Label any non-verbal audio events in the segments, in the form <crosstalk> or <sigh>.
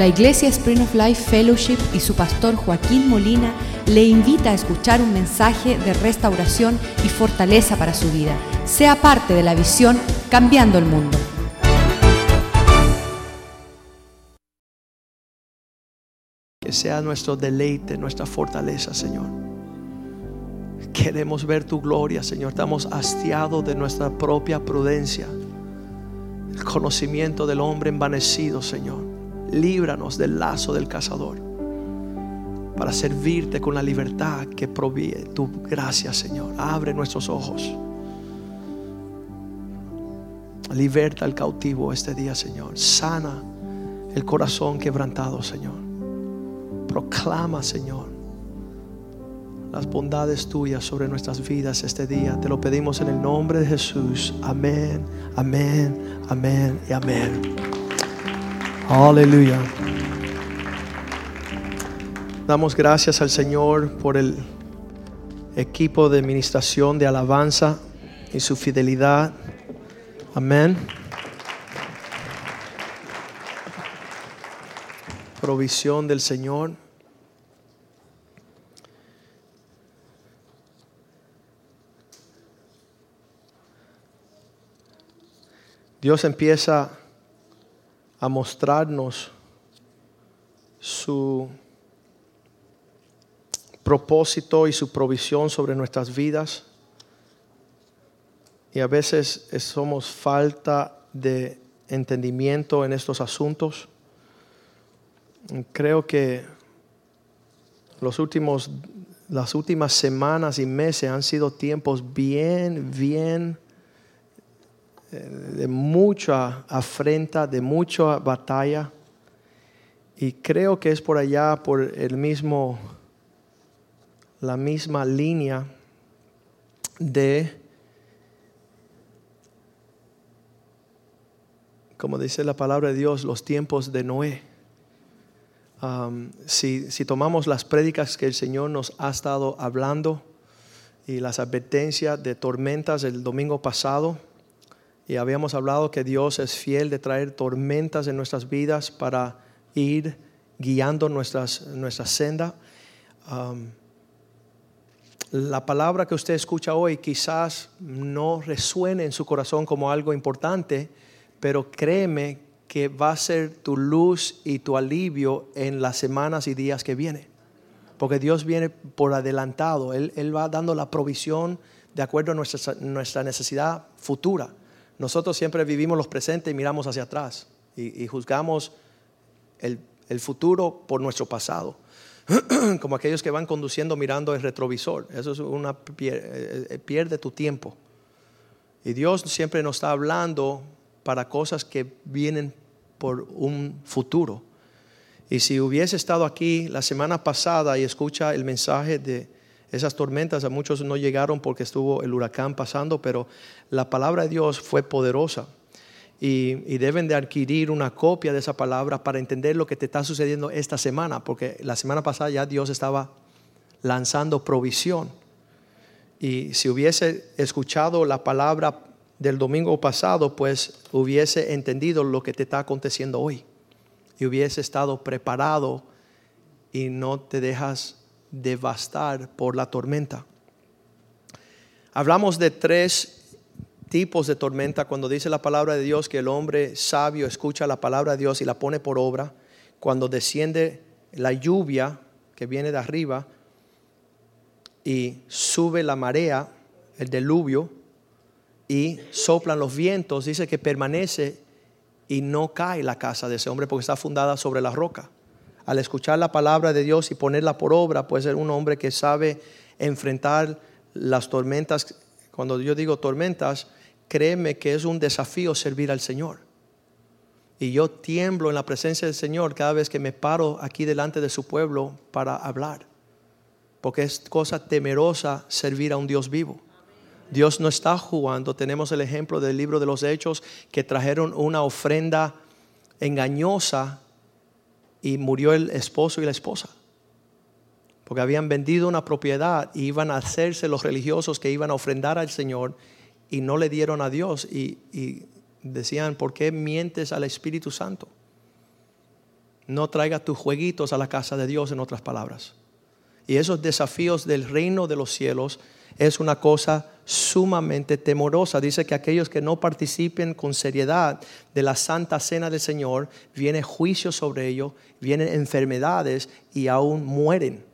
La Iglesia Spring of Life Fellowship y su pastor Joaquín Molina le invita a escuchar un mensaje de restauración y fortaleza para su vida. Sea parte de la visión Cambiando el Mundo. Que sea nuestro deleite, nuestra fortaleza, Señor. Queremos ver tu gloria, Señor. Estamos hastiados de nuestra propia prudencia. El conocimiento del hombre envanecido, Señor. Líbranos del lazo del cazador. Para servirte con la libertad que proviene tu gracia, Señor. Abre nuestros ojos. Liberta al cautivo este día, Señor. Sana el corazón quebrantado, Señor. Proclama, Señor, las bondades tuyas sobre nuestras vidas este día. Te lo pedimos en el nombre de Jesús. Amén, amén, amén y amén. Aleluya. Damos gracias al Señor por el equipo de administración de alabanza y su fidelidad. Amén. Provisión del Señor. Dios empieza a mostrarnos su propósito y su provisión sobre nuestras vidas. Y a veces somos falta de entendimiento en estos asuntos. Creo que los últimos, las últimas semanas y meses han sido tiempos bien, bien de mucha afrenta, de mucha batalla. Y creo que es por allá, por el mismo, la misma línea de, como dice la palabra de Dios, los tiempos de Noé. Um, si, si tomamos las prédicas que el Señor nos ha estado hablando y las advertencias de tormentas el domingo pasado, y habíamos hablado que Dios es fiel de traer tormentas en nuestras vidas para ir guiando nuestras, nuestra senda. La palabra que usted escucha hoy quizás no resuene en su corazón como algo importante, pero créeme que va a ser tu luz y tu alivio en las semanas y días que vienen. Porque Dios viene por adelantado, Él, Él va dando la provisión de acuerdo a nuestra, nuestra necesidad futura. Nosotros siempre vivimos los presentes y miramos hacia atrás y, juzgamos el, futuro por nuestro pasado. <clears throat> Como aquellos que van conduciendo mirando el retrovisor. Eso es una eh, eh, pierde tu tiempo. Y Dios siempre nos está hablando para cosas que vienen por un futuro. Y si hubiese estado aquí la semana pasada y escucha el mensaje de, esas tormentas a muchos no llegaron porque estuvo el huracán pasando, pero la palabra de Dios fue poderosa. Y, deben de adquirir una copia de esa palabra para entender lo que te está sucediendo esta semana, porque la semana pasada ya Dios estaba lanzando provisión. Y si hubiese escuchado la palabra del domingo pasado, pues hubiese entendido lo que te está aconteciendo hoy. Y hubiese estado preparado y no te dejas devastar por la tormenta. Hablamos de tres tipos de tormenta cuando dice la palabra de Dios que el hombre sabio escucha la palabra de Dios y la pone por obra. Cuando desciende la lluvia que viene de arriba y sube la marea, el diluvio, y soplan los vientos, dice que permanece y no cae la casa de ese hombre porque está fundada sobre la roca al escuchar la palabra de Dios y ponerla por obra, puede ser un hombre que sabe enfrentar las tormentas. Cuando yo digo tormentas, créeme que es un desafío servir al Señor. Y yo tiemblo en la presencia del Señor cada vez que me paro aquí delante de su pueblo para hablar. Porque es cosa temerosa servir a un Dios vivo. Dios no está jugando. Tenemos el ejemplo del libro de los Hechos que trajeron una ofrenda engañosa y murió el esposo y la esposa. Porque habían vendido una propiedad y iban a hacerse los religiosos que iban a ofrendar al Señor y no le dieron a Dios y, decían, ¿por qué mientes al Espíritu Santo? no traiga tus jueguitos a la casa de Dios, en otras palabras. Y esos desafíos del reino de los cielos es una cosa sumamente temorosa. Dice que aquellos que no participen con seriedad de la santa cena del Señor, viene juicio sobre ellos, vienen enfermedades y aún mueren.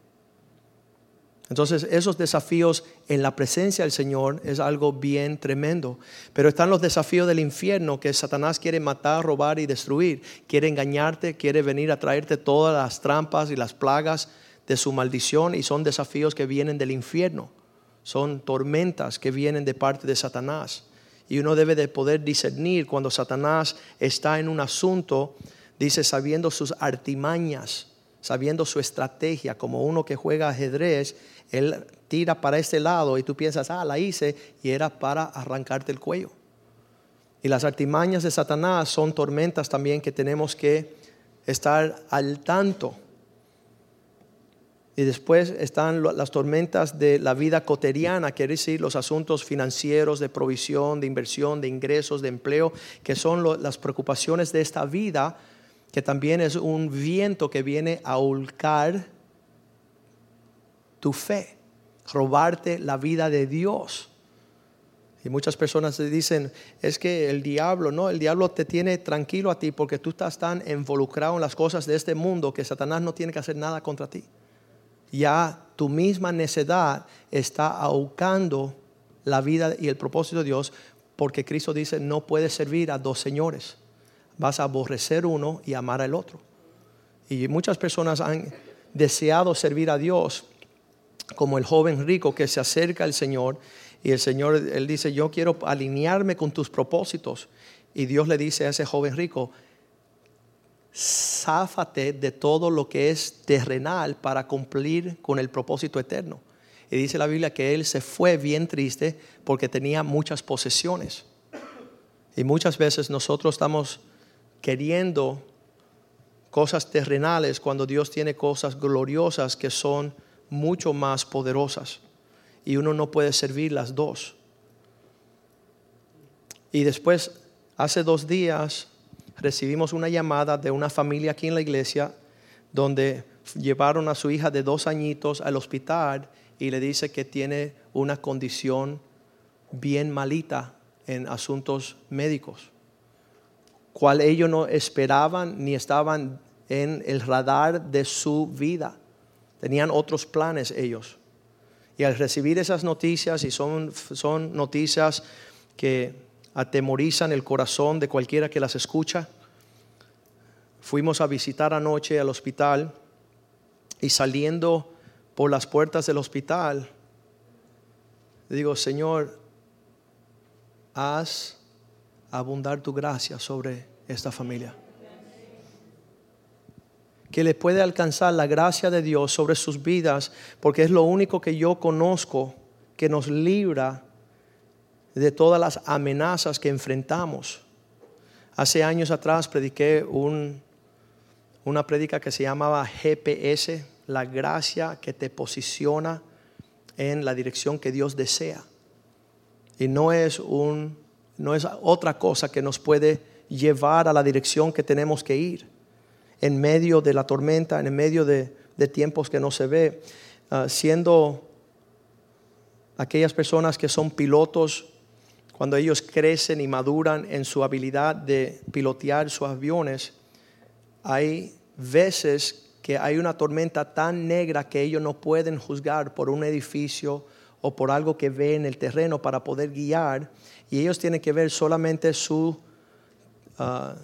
Entonces esos desafíos en la presencia del Señor es algo bien tremendo. Pero están los desafíos del infierno que Satanás quiere matar, robar y destruir. Quiere engañarte, quiere venir a traerte todas las trampas y las plagas de su maldición y son desafíos que vienen del infierno. Son tormentas que vienen de parte de Satanás. Y uno debe de poder discernir cuando Satanás está en un asunto, dice, sabiendo sus artimañas, sabiendo su estrategia, como uno que juega ajedrez él tira para este lado y tú piensas, ah, la hice y era para arrancarte el cuello. Y las artimañas de Satanás son tormentas también que tenemos que estar al tanto. Y después están las tormentas de la vida cotidiana, quiere decir los asuntos financieros, de provisión, de inversión, de ingresos, de empleo, que son las preocupaciones de esta vida, que también es un viento que viene a holcar tu fe, robarte la vida de Dios. Y muchas personas dicen, es que el diablo, no, el diablo te tiene tranquilo a ti porque tú estás tan involucrado en las cosas de este mundo que Satanás no tiene que hacer nada contra ti. Ya tu misma necedad está ahogando la vida y el propósito de Dios porque Cristo dice, no puedes servir a dos señores. Vas a aborrecer uno y amar al otro. Y muchas personas han deseado servir a Dios como el joven rico que se acerca al Señor y el Señor, él dice, yo quiero alinearme con tus propósitos. Y Dios le dice a ese joven rico, záfate de todo lo que es terrenal para cumplir con el propósito eterno. Y dice la Biblia que él se fue bien triste porque tenía muchas posesiones. Y muchas veces nosotros estamos queriendo cosas terrenales cuando Dios tiene cosas gloriosas que son mucho más poderosas y uno no puede servir las dos. Y después, hace dos días, recibimos una llamada de una familia aquí en la iglesia donde llevaron a su hija de dos añitos al hospital y le dice que tiene una condición bien malita en asuntos médicos, cual ellos no esperaban ni estaban en el radar de su vida. Tenían otros planes ellos. Y al recibir esas noticias, y son, son noticias que atemorizan el corazón de cualquiera que las escucha, fuimos a visitar anoche al hospital y saliendo por las puertas del hospital, digo, Señor, haz abundar tu gracia sobre esta familia. Que le puede alcanzar la gracia de Dios sobre sus vidas, porque es lo único que yo conozco que nos libra de todas las amenazas que enfrentamos. Hace años atrás prediqué un, una prédica que se llamaba GPS, la gracia que te posiciona en la dirección que Dios desea. Y no es, un, no es otra cosa que nos puede llevar a la dirección que tenemos que ir en medio de la tormenta, en medio de, tiempos que no se ve, ah, siendo aquellas personas que son pilotos, cuando ellos crecen y maduran en su habilidad de pilotear sus aviones, hay veces que hay una tormenta tan negra que ellos no pueden juzgar por un edificio o por algo que ve en el terreno para poder guiar, y ellos tienen que ver solamente su... Ah,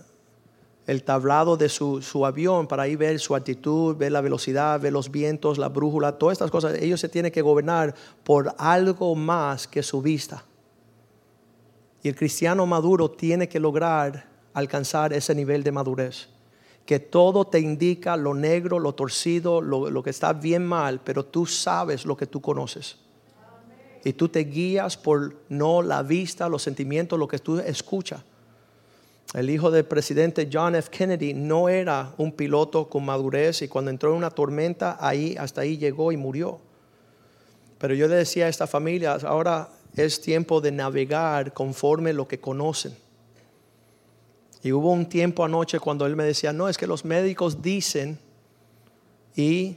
el tablado de su, avión para ahí ver su actitud, ver la velocidad, ver los vientos, la brújula, todas estas cosas. Ellos se tienen que gobernar por algo más que su vista. Y el cristiano maduro tiene que lograr alcanzar ese nivel de madurez. Que todo te indica lo negro, lo torcido, lo, lo que está bien mal, pero tú sabes lo que tú conoces. Y tú te guías por no la vista, los sentimientos, lo que tú escuchas. El hijo del presidente John F. Kennedy no era un piloto con madurez y cuando entró en una tormenta, ahí hasta ahí llegó y murió. Pero yo le decía a esta familia, ahora es tiempo de navegar conforme lo que conocen. Y hubo un tiempo anoche cuando él me decía, no, es que los médicos dicen y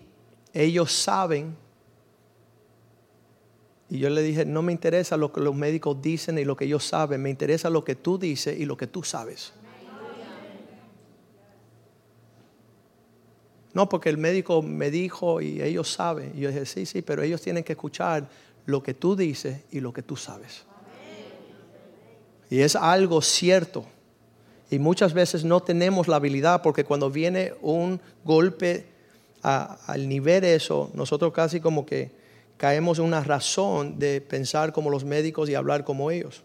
ellos saben. Y yo le dije, no me interesa lo que los médicos dicen y lo que ellos saben, me interesa lo que tú dices y lo que tú sabes. No, porque el médico me dijo y ellos saben. Y yo dije, sí, sí, pero ellos tienen que escuchar lo que tú dices y lo que tú sabes. Y es algo cierto. Y muchas veces no tenemos la habilidad porque cuando viene un golpe al nivel eso, nosotros casi como que caemos en una razón de pensar como los médicos y hablar como ellos.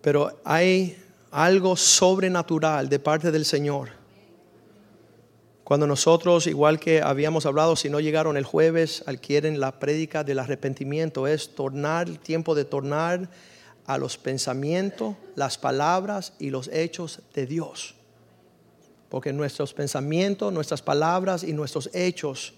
Pero hay algo sobrenatural de parte del Señor cuando nosotros, igual que habíamos hablado, si no llegaron el jueves, adquieren la prédica del arrepentimiento, es tornar, el tiempo de tornar a los pensamientos, las palabras y los hechos de Dios. Porque nuestros pensamientos, nuestras palabras y nuestros hechos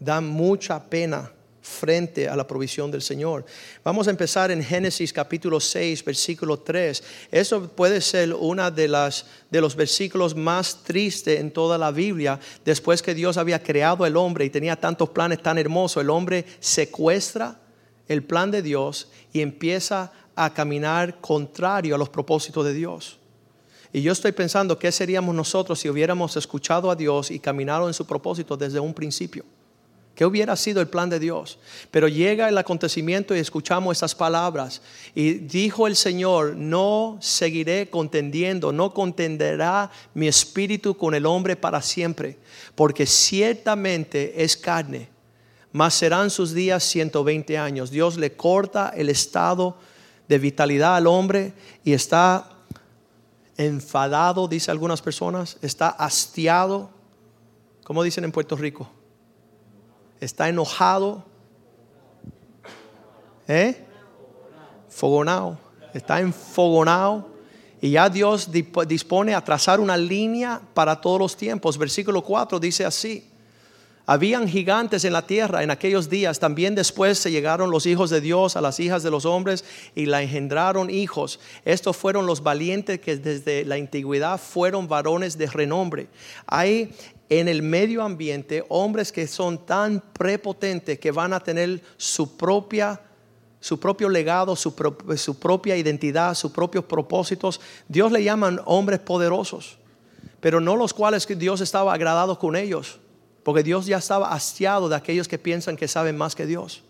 dan mucha pena frente a la provisión del Señor. Vamos a empezar en Génesis capítulo 6, versículo 3. Eso puede ser uno de, las, de los versículos más tristes en toda la Biblia. Después que Dios había creado al hombre y tenía tantos planes tan hermosos, el hombre secuestra el plan de Dios y empieza a caminar contrario a los propósitos de Dios. Y yo estoy pensando, ¿qué seríamos nosotros si hubiéramos escuchado a Dios y caminado en su propósito desde un principio? ¿Qué hubiera sido el plan de Dios? Pero llega el acontecimiento y escuchamos estas palabras. Y dijo el Señor, no seguiré contendiendo, no contenderá mi espíritu con el hombre para siempre, porque ciertamente es carne, mas serán sus días 120 años. Dios le corta el estado de vitalidad al hombre y está enfadado, dice algunas personas, está hastiado, como dicen en Puerto Rico está enojado, ¿eh? Fogonado, está enfogonado. Y ya Dios dispone a trazar una línea para todos los tiempos. Versículo 4 dice así. Habían gigantes en la tierra en aquellos días. También después se llegaron los hijos de Dios a las hijas de los hombres y la engendraron hijos. Estos fueron los valientes que desde la antigüedad fueron varones de renombre. Hay en el medio ambiente hombres que son tan prepotentes que van a tener su propia su propio legado, su, su, propia identidad, sus propios propósitos. Dios le llaman hombres poderosos, pero no los cuales Dios estaba agradado con ellos, porque Dios ya estaba hastiado de aquellos que piensan que saben más que Dios.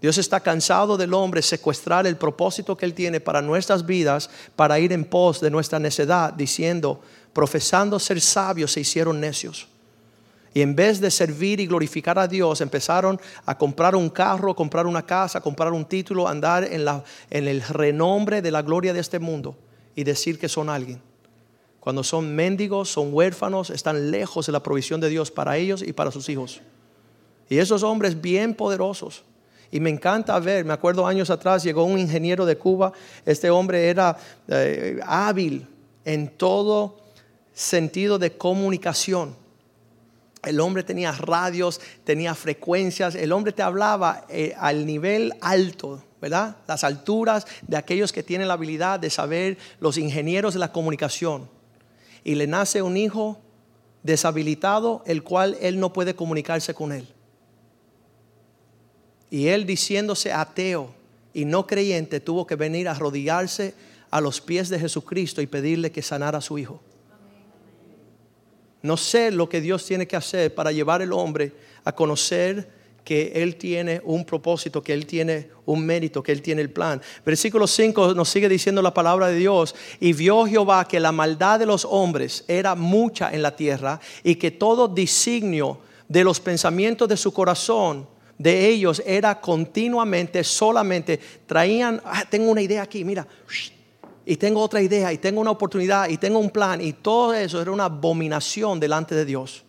Dios está cansado del hombre secuestrar el propósito que Él tiene para nuestras vidas, para ir en pos de nuestra necedad, diciendo, profesando ser sabios, se hicieron necios. Y en vez de servir y glorificar a Dios, empezaron a comprar un carro, comprar una casa, comprar un título, andar en, la, en el renombre de la gloria de este mundo y decir que son alguien. Cuando son mendigos, son huérfanos, están lejos de la provisión de Dios para ellos y para sus hijos. Y esos hombres bien poderosos. Y me encanta ver, me acuerdo años atrás llegó un ingeniero de Cuba, este hombre era eh, hábil en todo sentido de comunicación. El hombre tenía radios, tenía frecuencias, el hombre te hablaba eh, al nivel alto, ¿verdad? Las alturas de aquellos que tienen la habilidad de saber los ingenieros de la comunicación. Y le nace un hijo deshabilitado, el cual él no puede comunicarse con él. Y él diciéndose ateo y no creyente, tuvo que venir a arrodillarse a los pies de Jesucristo y pedirle que sanara a su hijo. No sé lo que Dios tiene que hacer para llevar al hombre a conocer que Él tiene un propósito, que Él tiene un mérito, que Él tiene el plan. Versículo 5 nos sigue diciendo la palabra de Dios. Y vio Jehová que la maldad de los hombres era mucha en la tierra y que todo designio de los pensamientos de su corazón de ellos era continuamente, solamente traían, ah, tengo una idea aquí, mira, y tengo otra idea, y tengo una oportunidad, y tengo un plan, y todo eso era una abominación delante de Dios.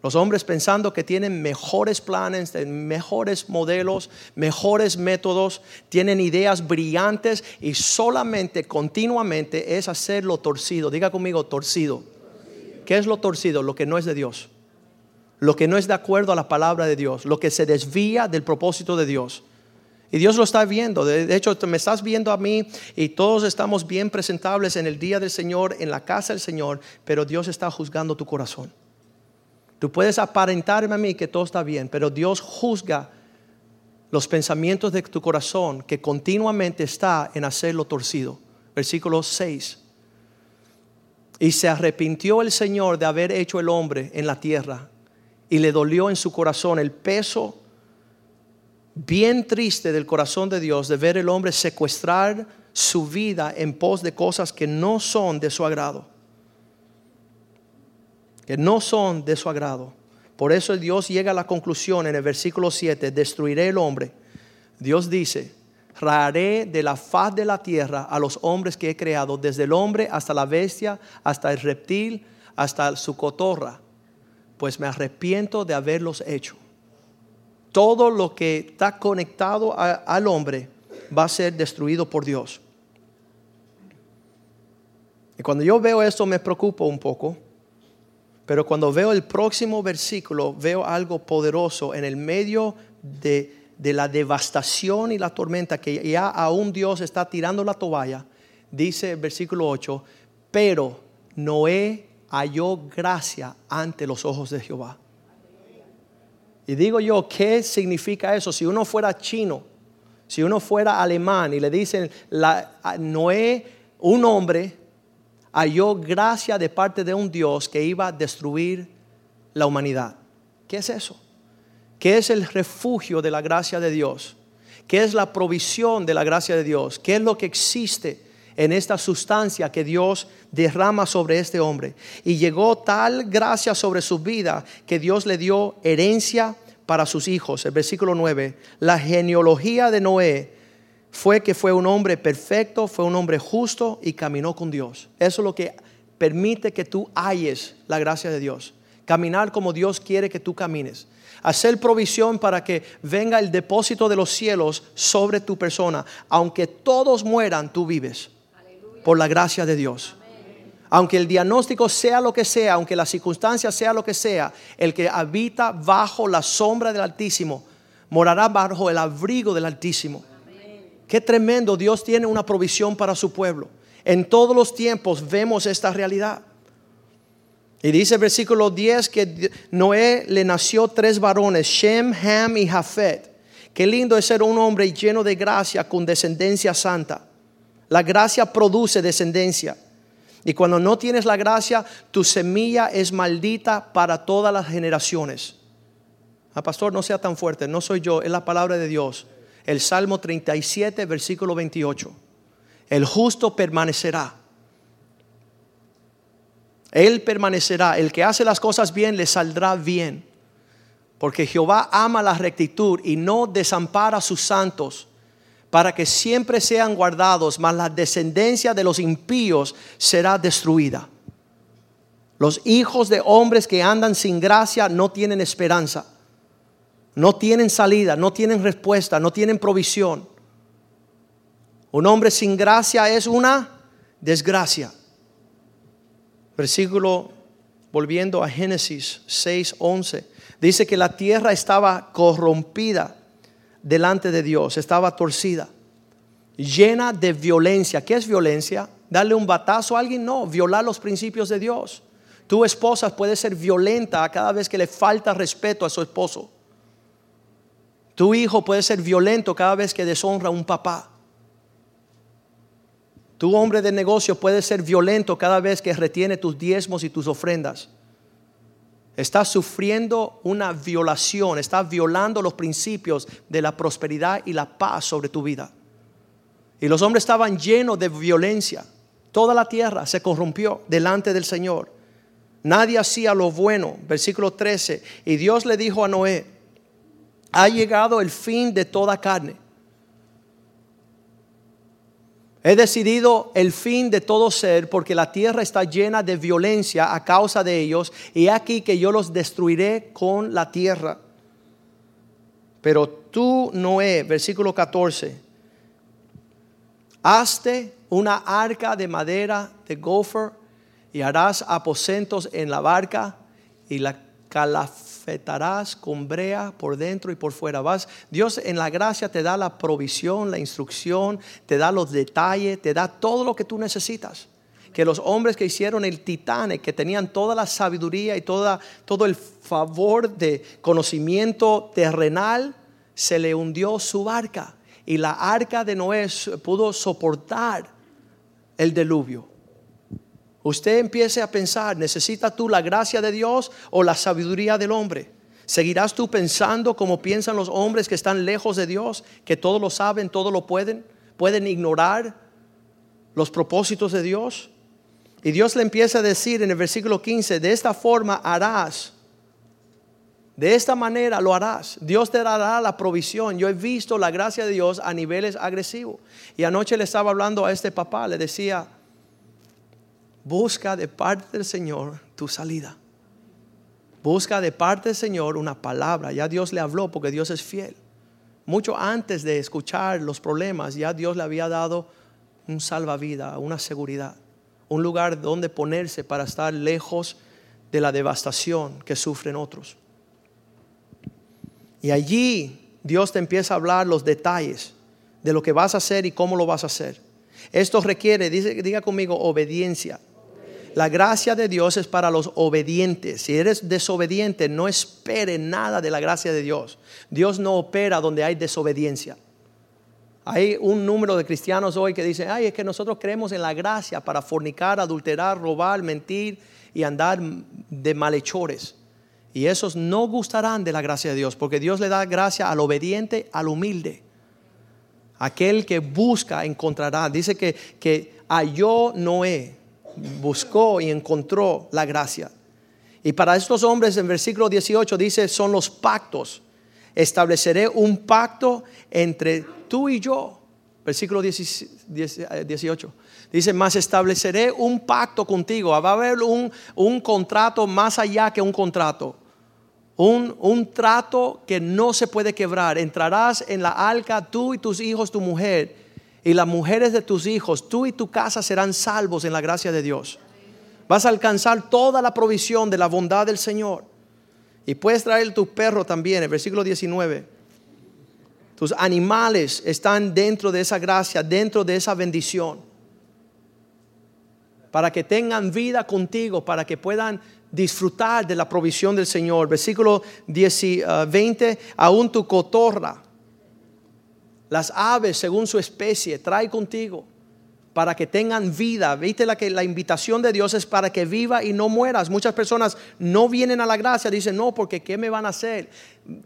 Los hombres pensando que tienen mejores planes, mejores modelos, mejores métodos, tienen ideas brillantes y solamente, continuamente es hacerlo torcido. Diga conmigo, torcido. ¿Qué es lo torcido? Lo que no es de Dios. Lo que no es de acuerdo a la palabra de Dios. Lo que se desvía del propósito de Dios. Y Dios lo está viendo. De hecho, me estás viendo a mí y todos estamos bien presentables en el día del Señor, en la casa del Señor, pero Dios está juzgando tu corazón. Tú puedes aparentarme a mí que todo está bien, pero Dios juzga los pensamientos de tu corazón que continuamente está en hacerlo torcido. Versículo 6. Y se arrepintió el Señor de haber hecho el hombre en la tierra y le dolió en su corazón el peso bien triste del corazón de Dios de ver el hombre secuestrar su vida en pos de cosas que no son de su agrado. Que no son de su agrado. Por eso Dios llega a la conclusión en el versículo 7, destruiré el hombre. Dios dice, Raré de la faz de la tierra a los hombres que he creado, desde el hombre hasta la bestia, hasta el reptil, hasta su cotorra, pues me arrepiento de haberlos hecho. Todo lo que está conectado al hombre va a ser destruido por Dios. Y cuando yo veo esto me preocupo un poco, pero cuando veo el próximo versículo veo algo poderoso en el medio de de la devastación y la tormenta que ya aún Dios está tirando la toalla, dice el versículo 8, pero Noé halló gracia ante los ojos de Jehová. Y digo yo, ¿qué significa eso? Si uno fuera chino, si uno fuera alemán y le dicen, Noé, un hombre, halló gracia de parte de un Dios que iba a destruir la humanidad. ¿Qué es eso? ¿Qué es el refugio de la gracia de Dios? ¿Qué es la provisión de la gracia de Dios? ¿Qué es lo que existe en esta sustancia que Dios derrama sobre este hombre? Y llegó tal gracia sobre su vida que Dios le dio herencia para sus hijos. El versículo 9, la genealogía de Noé fue que fue un hombre perfecto, fue un hombre justo y caminó con Dios. Eso es lo que permite que tú halles la gracia de Dios. Caminar como Dios quiere que tú camines hacer provisión para que venga el depósito de los cielos sobre tu persona. Aunque todos mueran, tú vives por la gracia de Dios. Aunque el diagnóstico sea lo que sea, aunque la circunstancia sea lo que sea, el que habita bajo la sombra del Altísimo morará bajo el abrigo del Altísimo. Qué tremendo, Dios tiene una provisión para su pueblo. En todos los tiempos vemos esta realidad. Y dice el versículo 10 que Noé le nació tres varones, Shem, Ham y Jafet. Qué lindo es ser un hombre lleno de gracia con descendencia santa. La gracia produce descendencia. Y cuando no tienes la gracia, tu semilla es maldita para todas las generaciones. Ah, pastor, no sea tan fuerte, no soy yo, es la palabra de Dios. El Salmo 37, versículo 28. El justo permanecerá él permanecerá. El que hace las cosas bien le saldrá bien. Porque Jehová ama la rectitud y no desampara a sus santos para que siempre sean guardados, mas la descendencia de los impíos será destruida. Los hijos de hombres que andan sin gracia no tienen esperanza, no tienen salida, no tienen respuesta, no tienen provisión. Un hombre sin gracia es una desgracia. Versículo, volviendo a Génesis 6, 11, dice que la tierra estaba corrompida delante de Dios, estaba torcida, llena de violencia. ¿Qué es violencia? ¿Darle un batazo a alguien? No, violar los principios de Dios. Tu esposa puede ser violenta cada vez que le falta respeto a su esposo. Tu hijo puede ser violento cada vez que deshonra a un papá. Tu hombre de negocio puede ser violento cada vez que retiene tus diezmos y tus ofrendas. Estás sufriendo una violación, estás violando los principios de la prosperidad y la paz sobre tu vida. Y los hombres estaban llenos de violencia. Toda la tierra se corrompió delante del Señor. Nadie hacía lo bueno. Versículo 13. Y Dios le dijo a Noé, ha llegado el fin de toda carne He decidido el fin de todo ser porque la tierra está llena de violencia a causa de ellos y aquí que yo los destruiré con la tierra. Pero tú, Noé, versículo 14, hazte una arca de madera de gopher y harás aposentos en la barca y la calafetarás con brea por dentro y por fuera. Vas, Dios en la gracia te da la provisión, la instrucción, te da los detalles, te da todo lo que tú necesitas. Que los hombres que hicieron el Titanic, que tenían toda la sabiduría y toda, todo el favor de conocimiento terrenal, se le hundió su barca. Y la arca de Noé pudo soportar el diluvio. Usted empiece a pensar, ¿necesitas tú la gracia de Dios o la sabiduría del hombre? ¿Seguirás tú pensando como piensan los hombres que están lejos de Dios, que todo lo saben, todo lo pueden? ¿Pueden ignorar los propósitos de Dios? Y Dios le empieza a decir en el versículo 15, de esta forma harás, de esta manera lo harás. Dios te dará la provisión. Yo he visto la gracia de Dios a niveles agresivos. Y anoche le estaba hablando a este papá, le decía, busca de parte del Señor tu salida. Busca de parte del Señor una palabra. Ya Dios le habló porque Dios es fiel. Mucho antes de escuchar los problemas, ya Dios le había dado un salvavidas, una seguridad, un lugar donde ponerse para estar lejos de la devastación que sufren otros. Y allí Dios te empieza a hablar los detalles de lo que vas a hacer y cómo lo vas a hacer. Esto requiere, diga conmigo, obediencia. La gracia de Dios es para los obedientes. Si eres desobediente, no espere nada de la gracia de Dios. Dios no opera donde hay desobediencia. Hay un número de cristianos hoy que dicen, ay, es que nosotros creemos en la gracia para fornicar, adulterar, robar, mentir y andar de malhechores. Y esos no gustarán de la gracia de Dios, porque Dios le da gracia al obediente, al humilde. Aquel que busca encontrará. Dice que, que halló Noé buscó y encontró la gracia. Y para estos hombres en versículo 18 dice, son los pactos. Estableceré un pacto entre tú y yo. Versículo 18. Dice, más estableceré un pacto contigo. Va a haber un, un contrato más allá que un contrato. Un, un, trato que no se puede quebrar. Entrarás en la arca tú y tus hijos, tu mujer y las mujeres de tus hijos, tú y tu casa serán salvos en la gracia de Dios. Vas a alcanzar toda la provisión de la bondad del Señor. Y puedes traer tu perro también, el versículo 19. Tus animales están dentro de esa gracia, dentro de esa bendición. Para que tengan vida contigo, para que puedan disfrutar de la provisión del Señor. Versículo 20, eh, aún tu cotorra las aves según su especie, trae contigo para que tengan vida. Viste la que la invitación de Dios es para que viva y no mueras. Muchas personas no vienen a la gracia, dicen, "No, porque qué me van a hacer?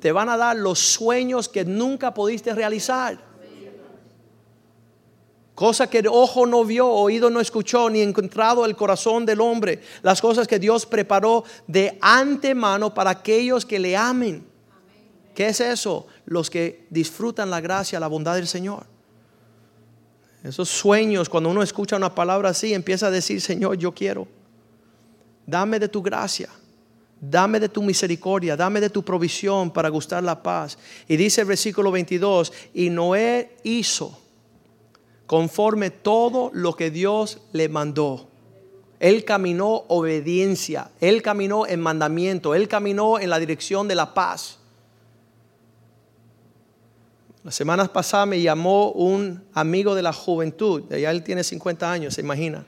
Te van a dar los sueños que nunca pudiste realizar." Cosa que el ojo no vio, oído no escuchó, ni encontrado el corazón del hombre. Las cosas que Dios preparó de antemano para aquellos que le amen. ¿Qué es eso? Los que disfrutan la gracia, la bondad del Señor. Esos sueños, cuando uno escucha una palabra así, empieza a decir, Señor, yo quiero. Dame de tu gracia. Dame de tu misericordia, dame de tu provisión para gustar la paz. Y dice el versículo 22, y Noé hizo conforme todo lo que Dios le mandó. Él caminó obediencia, él caminó en mandamiento, él caminó en la dirección de la paz. Las semanas pasadas me llamó un amigo de la juventud, ya él tiene 50 años, se imagina.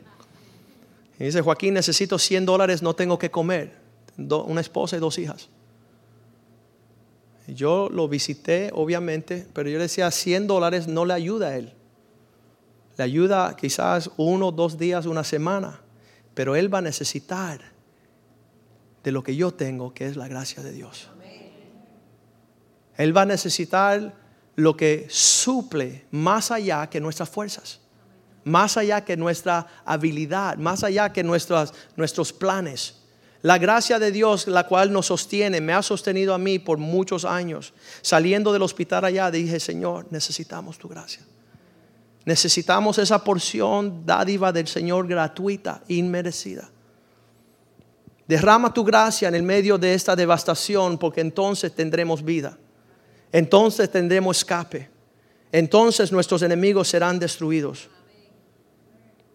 Y dice, Joaquín, necesito 100 dólares, no tengo que comer. una esposa y dos hijas. yo lo visité, obviamente, pero yo le decía, 100 dólares no le ayuda a él. Le ayuda quizás uno, dos días, una semana, pero él va a necesitar de lo que yo tengo, que es la gracia de Dios. Él va a necesitar lo que suple más allá que nuestras fuerzas, más allá que nuestra habilidad, más allá que nuestros, planes. La gracia de Dios, la cual nos sostiene, me ha sostenido a mí por muchos años. Saliendo del hospital allá, dije, Señor, necesitamos tu gracia. Necesitamos esa porción dádiva del Señor gratuita, inmerecida. Derrama tu gracia en el medio de esta devastación, porque entonces tendremos vida entonces tendremos escape. Entonces nuestros enemigos serán destruidos.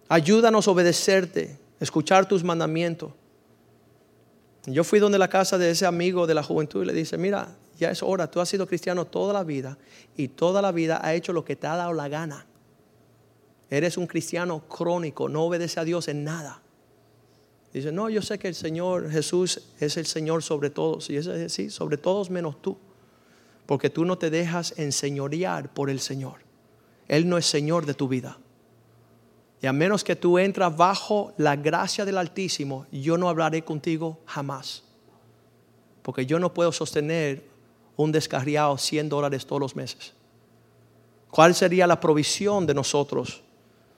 Ayúdanos a obedecerte, escuchar tus mandamientos. Yo fui donde la casa de ese amigo de la juventud y le dice, mira, ya es hora, tú has sido cristiano toda la vida y toda la vida ha hecho lo que te ha dado la gana. Eres un cristiano crónico, no obedece a Dios en nada. Dice, no, yo sé que el Señor Jesús es el Señor sobre todos. Y es sí, sobre todos menos tú. Porque tú no te dejas enseñorear por el Señor. Él no es Señor de tu vida. Y a menos que tú entras bajo la gracia del Altísimo, yo no hablaré contigo jamás. Porque yo no puedo sostener un descarriado 100 dólares todos los meses. ¿Cuál sería la provisión de nosotros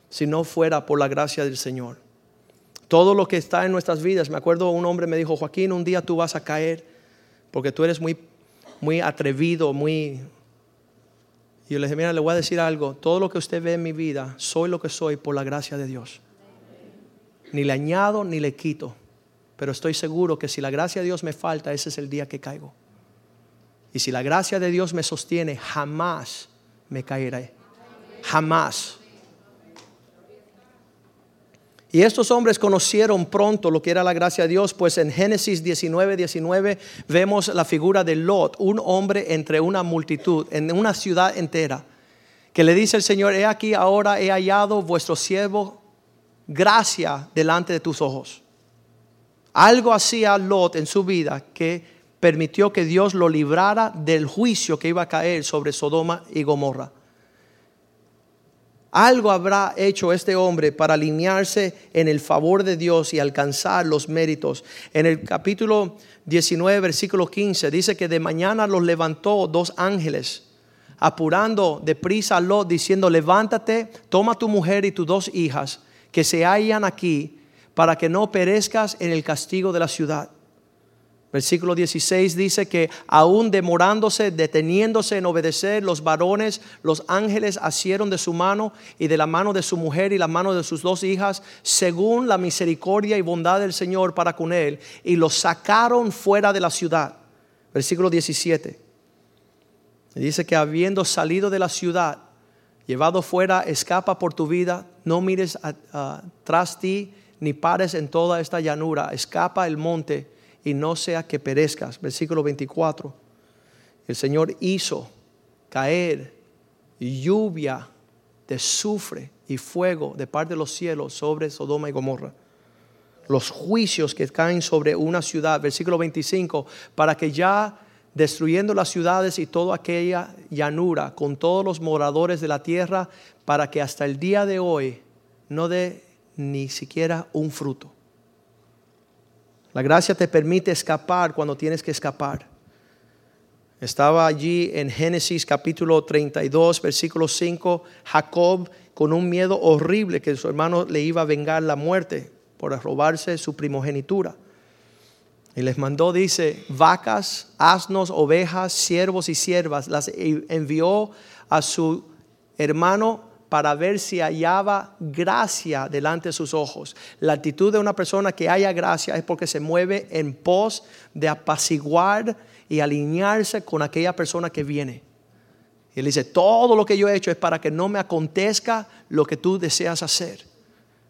si no fuera por la gracia del Señor? Todo lo que está en nuestras vidas, me acuerdo un hombre me dijo, Joaquín, un día tú vas a caer porque tú eres muy, muy atrevido, muy y yo le dije, mira, le voy a decir algo, todo lo que usted ve en mi vida, soy lo que soy por la gracia de Dios. Ni le añado ni le quito, pero estoy seguro que si la gracia de Dios me falta, ese es el día que caigo. Y si la gracia de Dios me sostiene, jamás me caeré. Jamás. Y estos hombres conocieron pronto lo que era la gracia de Dios, pues en Génesis 19, 19 vemos la figura de Lot, un hombre entre una multitud, en una ciudad entera, que le dice el Señor, he aquí ahora he hallado vuestro siervo gracia delante de tus ojos. Algo hacía Lot en su vida que permitió que Dios lo librara del juicio que iba a caer sobre Sodoma y Gomorra. Algo habrá hecho este hombre para alinearse en el favor de Dios y alcanzar los méritos. En el capítulo 19, versículo 15, dice que de mañana los levantó dos ángeles, apurando deprisa a Lot, diciendo, levántate, toma tu mujer y tus dos hijas, que se hallan aquí, para que no perezcas en el castigo de la ciudad. Versículo 16 dice que aún demorándose, deteniéndose en obedecer, los varones, los ángeles asieron de su mano y de la mano de su mujer y la mano de sus dos hijas, según la misericordia y bondad del Señor para con él, y los sacaron fuera de la ciudad. Versículo 17. Dice que habiendo salido de la ciudad, llevado fuera, escapa por tu vida, no mires tras ti, ni pares en toda esta llanura, escapa el monte y no sea que perezcas. Versículo 24. El Señor hizo caer lluvia de sufre y fuego de parte de los cielos sobre Sodoma y Gomorra. Los juicios que caen sobre una ciudad, versículo 25, para que ya destruyendo las ciudades y toda aquella llanura con todos los moradores de la tierra, para que hasta el día de hoy no dé ni siquiera un fruto. La gracia te permite escapar cuando tienes que escapar. Estaba allí en Génesis capítulo 32, versículo 5, Jacob con un miedo horrible que su hermano le iba a vengar la muerte por robarse su primogenitura. Y les mandó, dice, vacas, asnos, ovejas, siervos y siervas. Las envió a su hermano para ver si hallaba gracia delante de sus ojos. La actitud de una persona que haya gracia es porque se mueve en pos de apaciguar y alinearse con aquella persona que viene. Y él dice, todo lo que yo he hecho es para que no me acontezca lo que tú deseas hacer.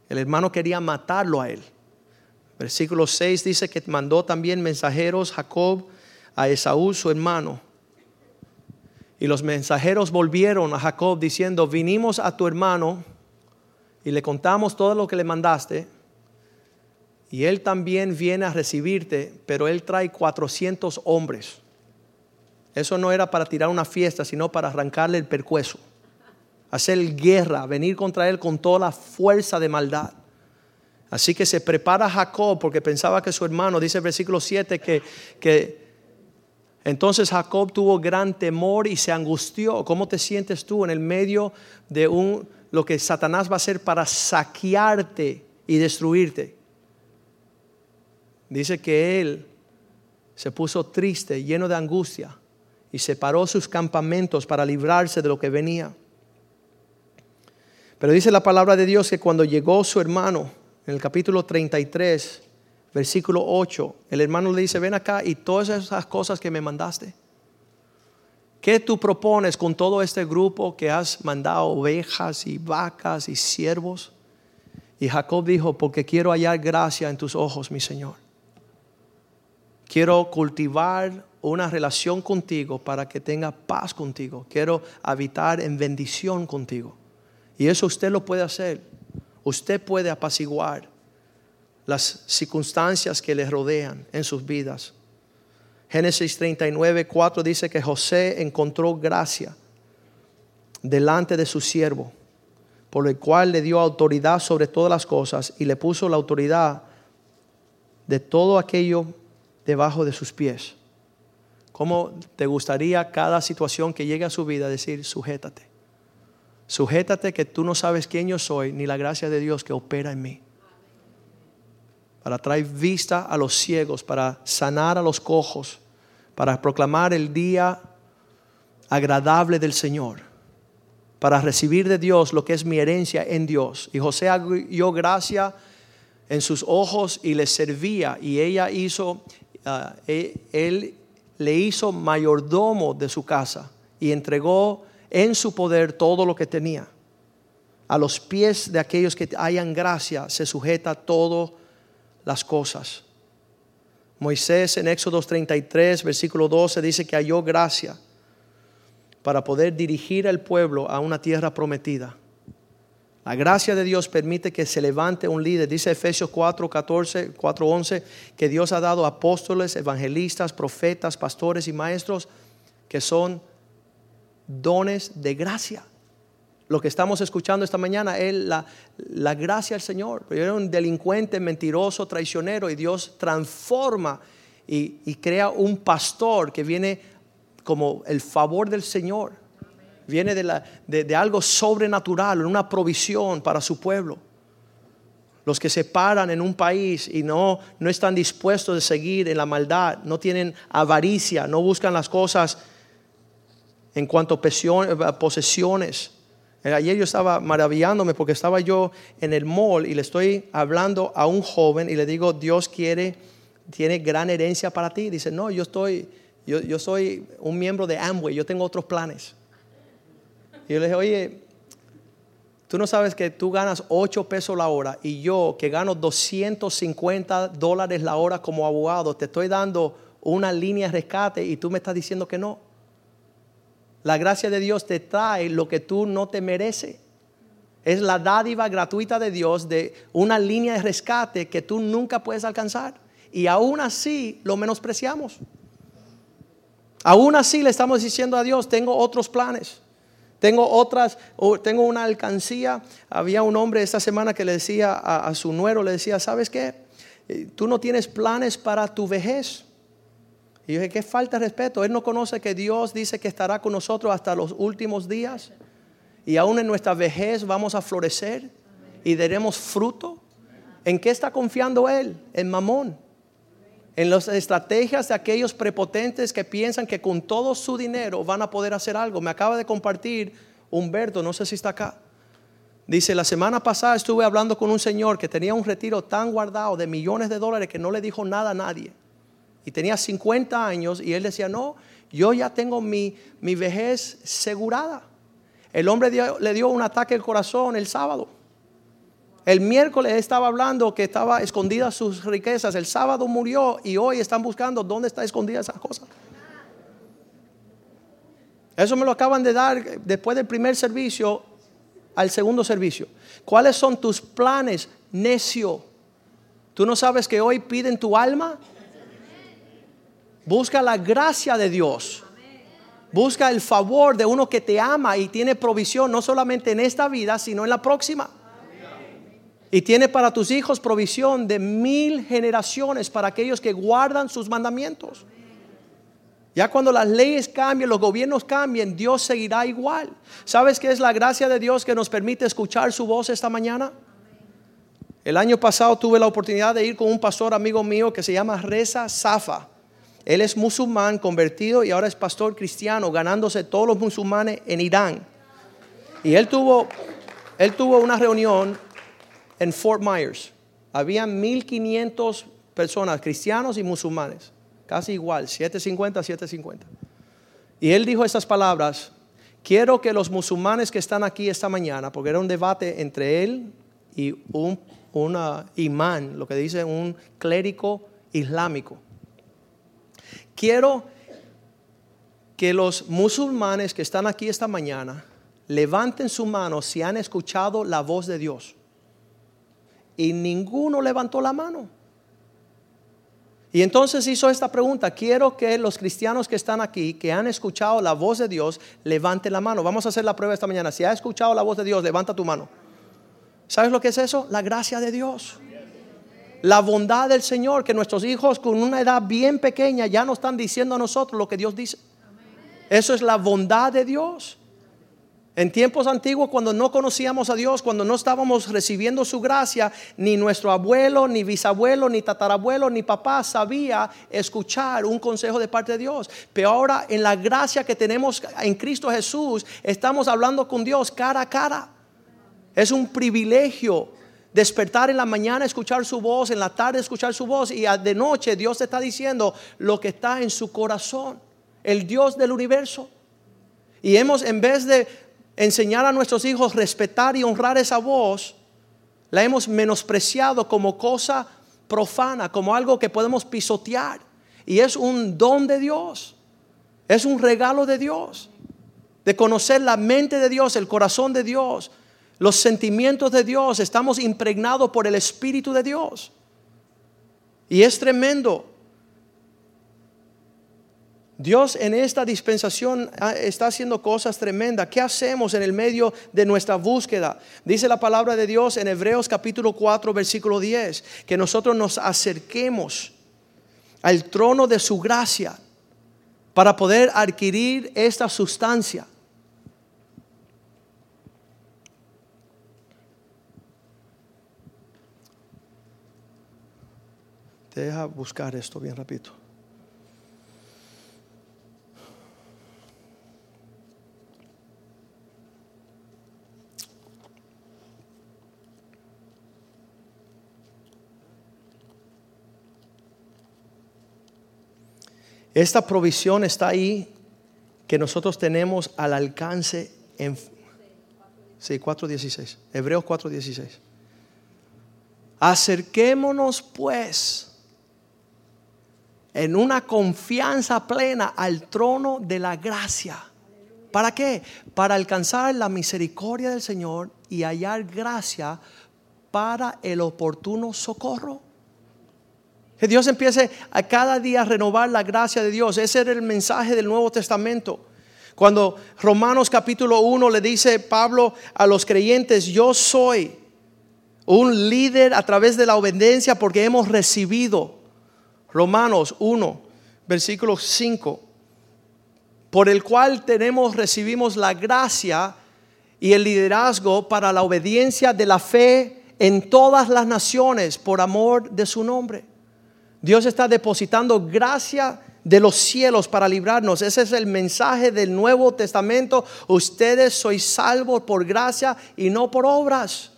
El hermano quería matarlo a él. Versículo 6 dice que mandó también mensajeros Jacob a Esaú, su hermano y los mensajeros volvieron a Jacob diciendo, vinimos a tu hermano y le contamos todo lo que le mandaste. Y él también viene a recibirte, pero él trae 400 hombres. Eso no era para tirar una fiesta, sino para arrancarle el percueso. Hacer guerra, venir contra él con toda la fuerza de maldad. Así que se prepara Jacob porque pensaba que su hermano, dice el versículo 7, que, que entonces Jacob tuvo gran temor y se angustió. ¿Cómo te sientes tú en el medio de un, lo que Satanás va a hacer para saquearte y destruirte? Dice que él se puso triste, lleno de angustia, y separó sus campamentos para librarse de lo que venía. Pero dice la palabra de Dios que cuando llegó su hermano, en el capítulo 33, versículo 8, el hermano le dice, ven acá y todas esas cosas que me mandaste. ¿Qué tú propones con todo este grupo que has mandado ovejas y vacas y siervos? Y Jacob dijo, porque quiero hallar gracia en tus ojos, mi Señor. Quiero cultivar una relación contigo para que tenga paz contigo. Quiero habitar en bendición contigo. Y eso usted lo puede hacer. Usted puede apaciguar las circunstancias que le rodean en sus vidas. Génesis 39, 4 dice que José encontró gracia delante de su siervo, por el cual le dio autoridad sobre todas las cosas y le puso la autoridad de todo aquello debajo de sus pies. ¿Cómo te gustaría cada situación que llegue a su vida decir, sujétate? Sujétate que tú no sabes quién yo soy, ni la gracia de Dios que opera en mí. Para traer vista a los ciegos, para sanar a los cojos, para proclamar el día agradable del Señor, para recibir de Dios lo que es mi herencia en Dios. Y José dio gracia en sus ojos y le servía, y ella hizo, ah, e, él le hizo mayordomo de su casa y entregó en su poder todo lo que tenía. A los pies de aquellos que hayan gracia se sujeta todas las cosas. Moisés en Éxodo 33, versículo 12 dice que halló gracia para poder dirigir al pueblo a una tierra prometida. La gracia de Dios permite que se levante un líder. Dice Efesios 4, 14, 4, 11, que Dios ha dado apóstoles, evangelistas, profetas, pastores y maestros que son dones de gracia. Lo que estamos escuchando esta mañana es la, la gracia del Señor. Yo era un delincuente, mentiroso, traicionero y Dios transforma y, crea un pastor que viene como el favor del Señor. Viene de, la, de, de algo sobrenatural, una provisión para su pueblo los que se paran en un país y no, no están dispuestos a seguir en la maldad, no tienen avaricia, no buscan las cosas en cuanto a posesiones. Eh, ayer yo estaba maravillándome porque estaba yo en el mall y le estoy hablando a un joven y le digo, Dios quiere, tiene gran herencia para ti. Dice, no, yo estoy, yo, yo soy un miembro de Amway, yo tengo otros planes. Y yo le dije, oye, tú no sabes que tú ganas 8 pesos la hora y yo que gano 250 dólares la hora como abogado, te estoy dando una línea de rescate y tú me estás diciendo que no. La gracia de Dios te trae lo que tú no te mereces. Es la dádiva gratuita de Dios de una línea de rescate que tú nunca puedes alcanzar. Y aún así lo menospreciamos. Aún así le estamos diciendo a Dios, tengo otros planes. Tengo otras, tengo una alcancía. Había un hombre esta semana que le decía a, a su nuero, le decía, ¿sabes qué? Eh, tú no tienes planes para tu vejez. Y yo dije, qué falta de respeto. Él no conoce que Dios dice que estará con nosotros hasta los últimos días. Y aún en nuestra vejez vamos a florecer y daremos fruto. ¿En qué está confiando Él? En Mamón. En las estrategias de aquellos prepotentes que piensan que con todo su dinero van a poder hacer algo. Me acaba de compartir Humberto, no sé si está acá. Dice, la semana pasada estuve hablando con un señor que tenía un retiro tan guardado de millones de dólares que no le dijo nada a nadie y tenía 50 años y él decía, no, yo ya tengo mi, mi vejez asegurada. El hombre le dio un ataque al corazón el sábado. El miércoles estaba hablando que estaba escondidas sus riquezas. El sábado murió y hoy están buscando dónde está escondida esa cosa. Eso me lo acaban de dar después del primer servicio al segundo servicio. ¿Cuáles son tus planes, necio? ¿Tú no sabes que hoy piden tu alma? Busca la gracia de Dios. Busca el favor de uno que te ama y tiene provisión no solamente en esta vida, sino en la próxima. Y tiene para tus hijos provisión de mil generaciones para aquellos que guardan sus mandamientos. Ya cuando las leyes cambien, los gobiernos cambien, Dios seguirá igual. ¿Sabes qué es la gracia de Dios que nos permite escuchar su voz esta mañana? El año pasado tuve la oportunidad de ir con un pastor amigo mío que se llama Reza Safa. Él es musulmán convertido y ahora es pastor cristiano, ganándose todos los musulmanes en Irán. Y él tuvo, él tuvo una reunión en Fort Myers. Había 1500 personas, cristianos y musulmanes, casi igual, 750, 750. Y él dijo estas palabras, quiero que los musulmanes que están aquí esta mañana, porque era un debate entre él y un imán, lo que dice un clérigo islámico Quiero que los musulmanes que están aquí esta mañana levanten su mano si han escuchado la voz de Dios. Y ninguno levantó la mano. Y entonces hizo esta pregunta, quiero que los cristianos que están aquí, que han escuchado la voz de Dios, levanten la mano. Vamos a hacer la prueba esta mañana. Si has escuchado la voz de Dios, levanta tu mano. ¿Sabes lo que es eso? La gracia de Dios. La bondad del Señor, que nuestros hijos con una edad bien pequeña ya no están diciendo a nosotros lo que Dios dice. Eso es la bondad de Dios. En tiempos antiguos, cuando no conocíamos a Dios, cuando no estábamos recibiendo su gracia, ni nuestro abuelo, ni bisabuelo, ni tatarabuelo, ni papá sabía escuchar un consejo de parte de Dios. Pero ahora en la gracia que tenemos en Cristo Jesús, estamos hablando con Dios cara a cara. Es un privilegio despertar en la mañana, escuchar su voz, en la tarde escuchar su voz y de noche Dios te está diciendo lo que está en su corazón, el Dios del universo. Y hemos, en vez de enseñar a nuestros hijos respetar y honrar esa voz, la hemos menospreciado como cosa profana, como algo que podemos pisotear. Y es un don de Dios, es un regalo de Dios, de conocer la mente de Dios, el corazón de Dios, los sentimientos de Dios, estamos impregnados por el Espíritu de Dios. Y es tremendo Dios en esta dispensación ah, está haciendo cosas tremendas. ¿Qué hacemos en el medio de nuestra búsqueda? Dice la palabra de Dios en Hebreos capítulo 4, versículo 10, que nosotros nos acerquemos al trono de su gracia para poder adquirir esta sustancia. Deja buscar esto bien rápido. Esta provisión está ahí que nosotros tenemos al alcance en sí, 4.16, Hebreos 4.16. Acerquémonos pues en una confianza plena al trono de la gracia. ¿Para qué? Para alcanzar la misericordia del Señor y hallar gracia para el oportuno socorro. Que Dios empiece a cada día a renovar la gracia de Dios. Ese era el mensaje del Nuevo Testamento. Cuando Romanos capítulo 1 le dice Pablo a los creyentes, yo soy un líder a través de la obediencia porque hemos recibido. Romanos 1, versículo 5, por el cual tenemos, recibimos la gracia y el liderazgo para la obediencia de la fe en todas las naciones por amor de su nombre. Dios está depositando gracia de los cielos para librarnos. Ese es el mensaje del Nuevo Testamento. Ustedes sois salvos por gracia y no por obras.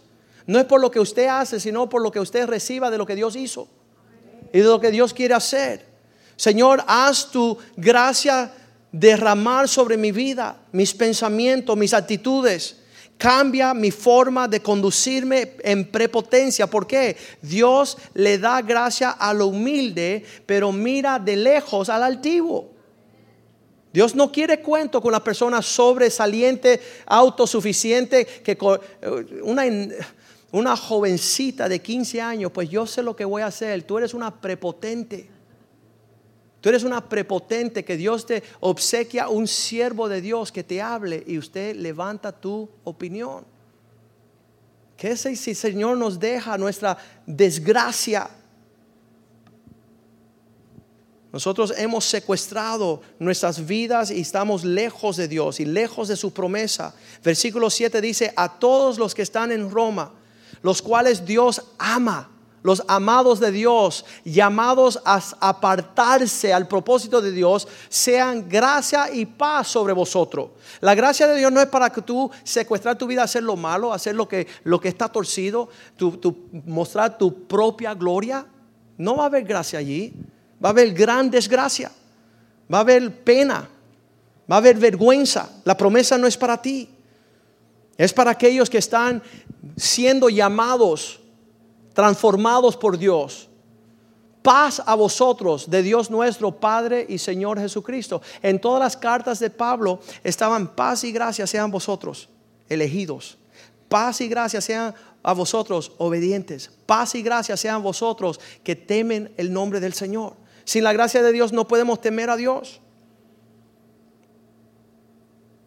No es por lo que usted hace, sino por lo que usted reciba de lo que Dios hizo y de lo que Dios quiere hacer. Señor, haz tu gracia derramar sobre mi vida, mis pensamientos, mis actitudes cambia mi forma de conducirme en prepotencia. ¿Por qué? Dios le da gracia a lo humilde, pero mira de lejos al altivo. Dios no quiere cuento con la persona sobresaliente, autosuficiente, que una, una jovencita de 15 años, pues yo sé lo que voy a hacer. Tú eres una prepotente. Tú eres una prepotente que Dios te obsequia un siervo de Dios que te hable y usted levanta tu opinión. ¿Qué si el Señor nos deja nuestra desgracia? Nosotros hemos secuestrado nuestras vidas y estamos lejos de Dios y lejos de su promesa. Versículo 7 dice, a todos los que están en Roma, los cuales Dios ama los amados de Dios, llamados a apartarse al propósito de Dios, sean gracia y paz sobre vosotros. La gracia de Dios no es para que tú secuestrar tu vida, hacer lo malo, hacer lo que, lo que está torcido, mostrar tu propia gloria. No va a haber gracia allí, va a haber gran desgracia, va a haber pena, va a haber vergüenza. La promesa no es para ti, es para aquellos que están siendo llamados transformados por Dios Paz a vosotros de Dios nuestro Padre y Señor Jesucristo. En todas las cartas de Pablo estaban paz y gracia sean vosotros elegidos. Paz y gracia sean a vosotros obedientes. Paz y gracia sean vosotros que temen el nombre del Señor. Sin la gracia de Dios no podemos temer a Dios.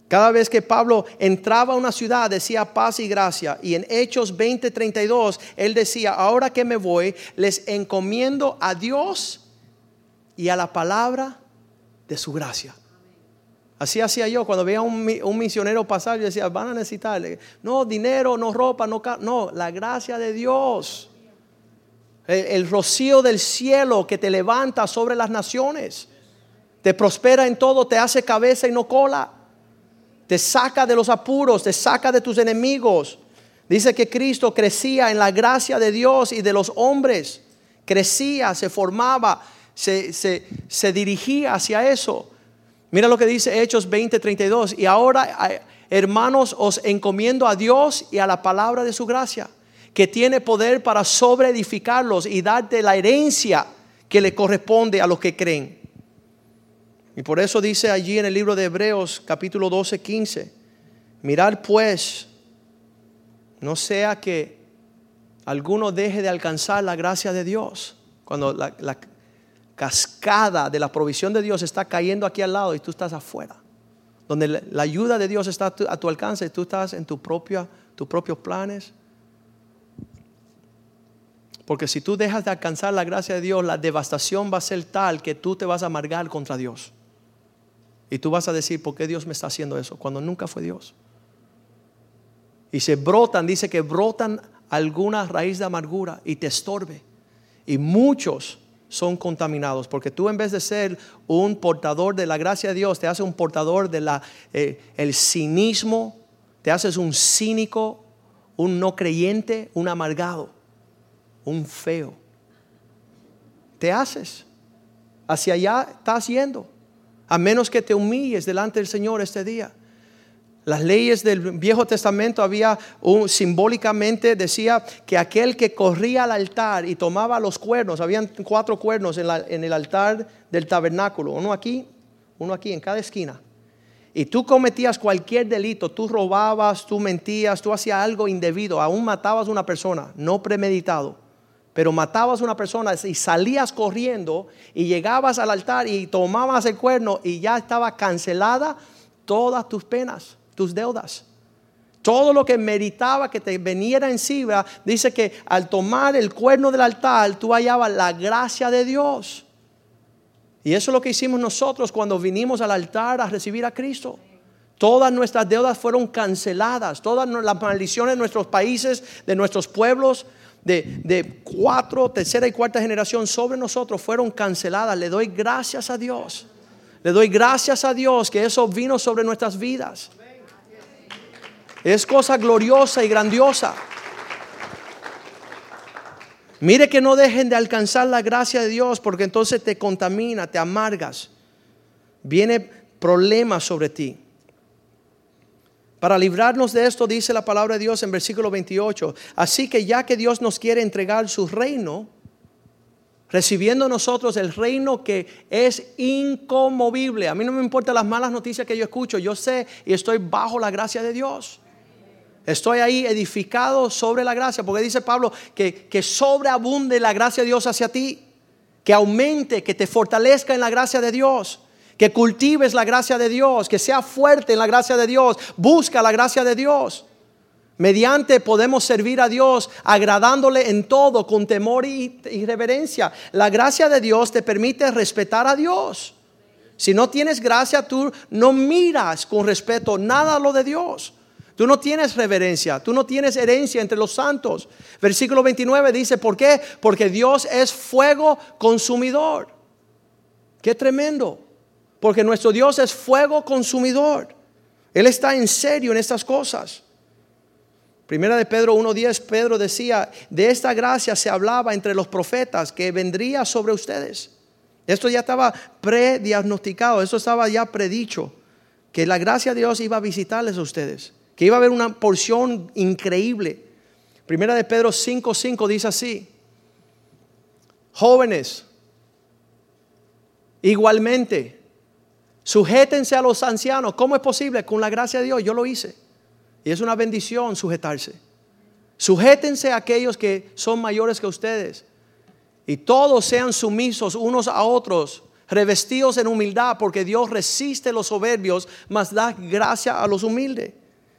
Cada vez que Pablo entraba a una ciudad decía paz y gracia. Y en Hechos 20:32 él decía, ahora que me voy, les encomiendo a Dios y a la palabra de su gracia. Así hacía yo cuando veía un, un misionero pasar, yo decía, van a necesitarle, no dinero, no ropa, no, no, la gracia de Dios. el rocío del cielo que te levanta sobre las naciones. Te prospera en todo, te hace cabeza y no cola te saca de los apuros, te saca de tus enemigos. Dice que Cristo crecía en la gracia de Dios y de los hombres. Crecía, se formaba, se, se, dirigía hacia eso. Mira lo que dice Hechos 20, 32. Y ahora, hermanos, os encomiendo a Dios y a la palabra de su gracia, que tiene poder para sobreedificarlos y darte la herencia que le corresponde a los que creen. Y por eso dice allí en el libro de Hebreos capítulo 12, 15, mirar pues, no sea que alguno deje de alcanzar la gracia de Dios, cuando la, cascada de la provisión de Dios está cayendo aquí al lado y tú estás afuera, donde la, ayuda de Dios está a tu, alcance y tú estás en tus propios planes. Porque si tú dejas de alcanzar la gracia de Dios, la devastación va a ser tal que tú te vas a amargar contra Dios. Y tú vas a decir, ¿por qué Dios me está haciendo eso? Cuando nunca fue Dios. Y se brotan, dice que brotan alguna raíz de amargura y te estorbe. Y muchos son contaminados, porque tú en vez de ser un portador de la gracia de Dios, te haces un portador de la, eh, cinismo, te haces un cínico, un no creyente, un amargado, un feo. Te haces. Hacia allá estás yendo a menos que te humilles delante del Señor este día. Las leyes del Viejo Testamento había un, simbólicamente decía que aquel que corría al altar y tomaba los cuernos, habían cuatro cuernos en, en el altar del tabernáculo, uno aquí, uno aquí en cada esquina. Y tú cometías cualquier delito, tú robabas, tú mentías, tú hacías algo indebido, aún matabas a una persona, no premeditado pero matabas a una persona y salías corriendo y llegabas al altar y tomabas el cuerno y ya estaba cancelada todas tus penas, tus deudas. Todo lo que meritaba que te veniera encima, dice que al tomar el cuerno del altar tú hallabas la gracia de Dios. Y eso es lo que hicimos nosotros cuando vinimos al altar a recibir a Cristo. Todas nuestras deudas fueron canceladas, todas las maldiciones de nuestros países, de nuestros pueblos, de, cuatro, tercera y cuarta generación sobre nosotros fueron canceladas. Le doy gracias a Dios. Le doy gracias a Dios que eso vino sobre nuestras vidas. Es cosa gloriosa y grandiosa. Mire que no dejen de alcanzar la gracia de Dios porque entonces te contamina, te amargas. Viene problemas sobre ti. Para librarnos de esto, dice la palabra de Dios en versículo 28. Así que ya que Dios nos quiere entregar su reino, recibiendo nosotros el reino que es inconmovible. A mí no me importan las malas noticias que yo escucho, yo sé y estoy bajo la gracia de Dios. Estoy ahí edificado sobre la gracia, porque dice Pablo que, que sobreabunde la gracia de Dios hacia ti, que aumente, que te fortalezca en la gracia de Dios que cultives la gracia de Dios, que sea fuerte en la gracia de Dios, busca la gracia de Dios. Mediante podemos servir a Dios agradándole en todo con temor y, reverencia. La gracia de Dios te permite respetar a Dios. Si no tienes gracia, tú no miras con respeto nada a lo de Dios. Tú no tienes reverencia, tú no tienes herencia entre los santos. Versículo 29 dice, ¿por qué? Porque Dios es fuego consumidor. Qué tremendo. Porque nuestro Dios es fuego consumidor. Él está en serio en estas cosas. Primera de Pedro 1.10, Pedro decía, de esta gracia se hablaba entre los profetas que vendría sobre ustedes. Esto ya estaba prediagnosticado, esto estaba ya predicho, que la gracia de Dios iba a visitarles a ustedes, que iba a haber una porción increíble. Primera de Pedro 5.5 dice así, Jóvenes, igualmente, sujétense a los ancianos. ¿Cómo es posible? Con la gracia de Dios, yo lo hice. Y es una bendición sujetarse. Sujétense a aquellos que son mayores que ustedes. Y todos sean sumisos unos a otros, revestidos en humildad, porque Dios resiste los soberbios, mas da gracia a los humildes.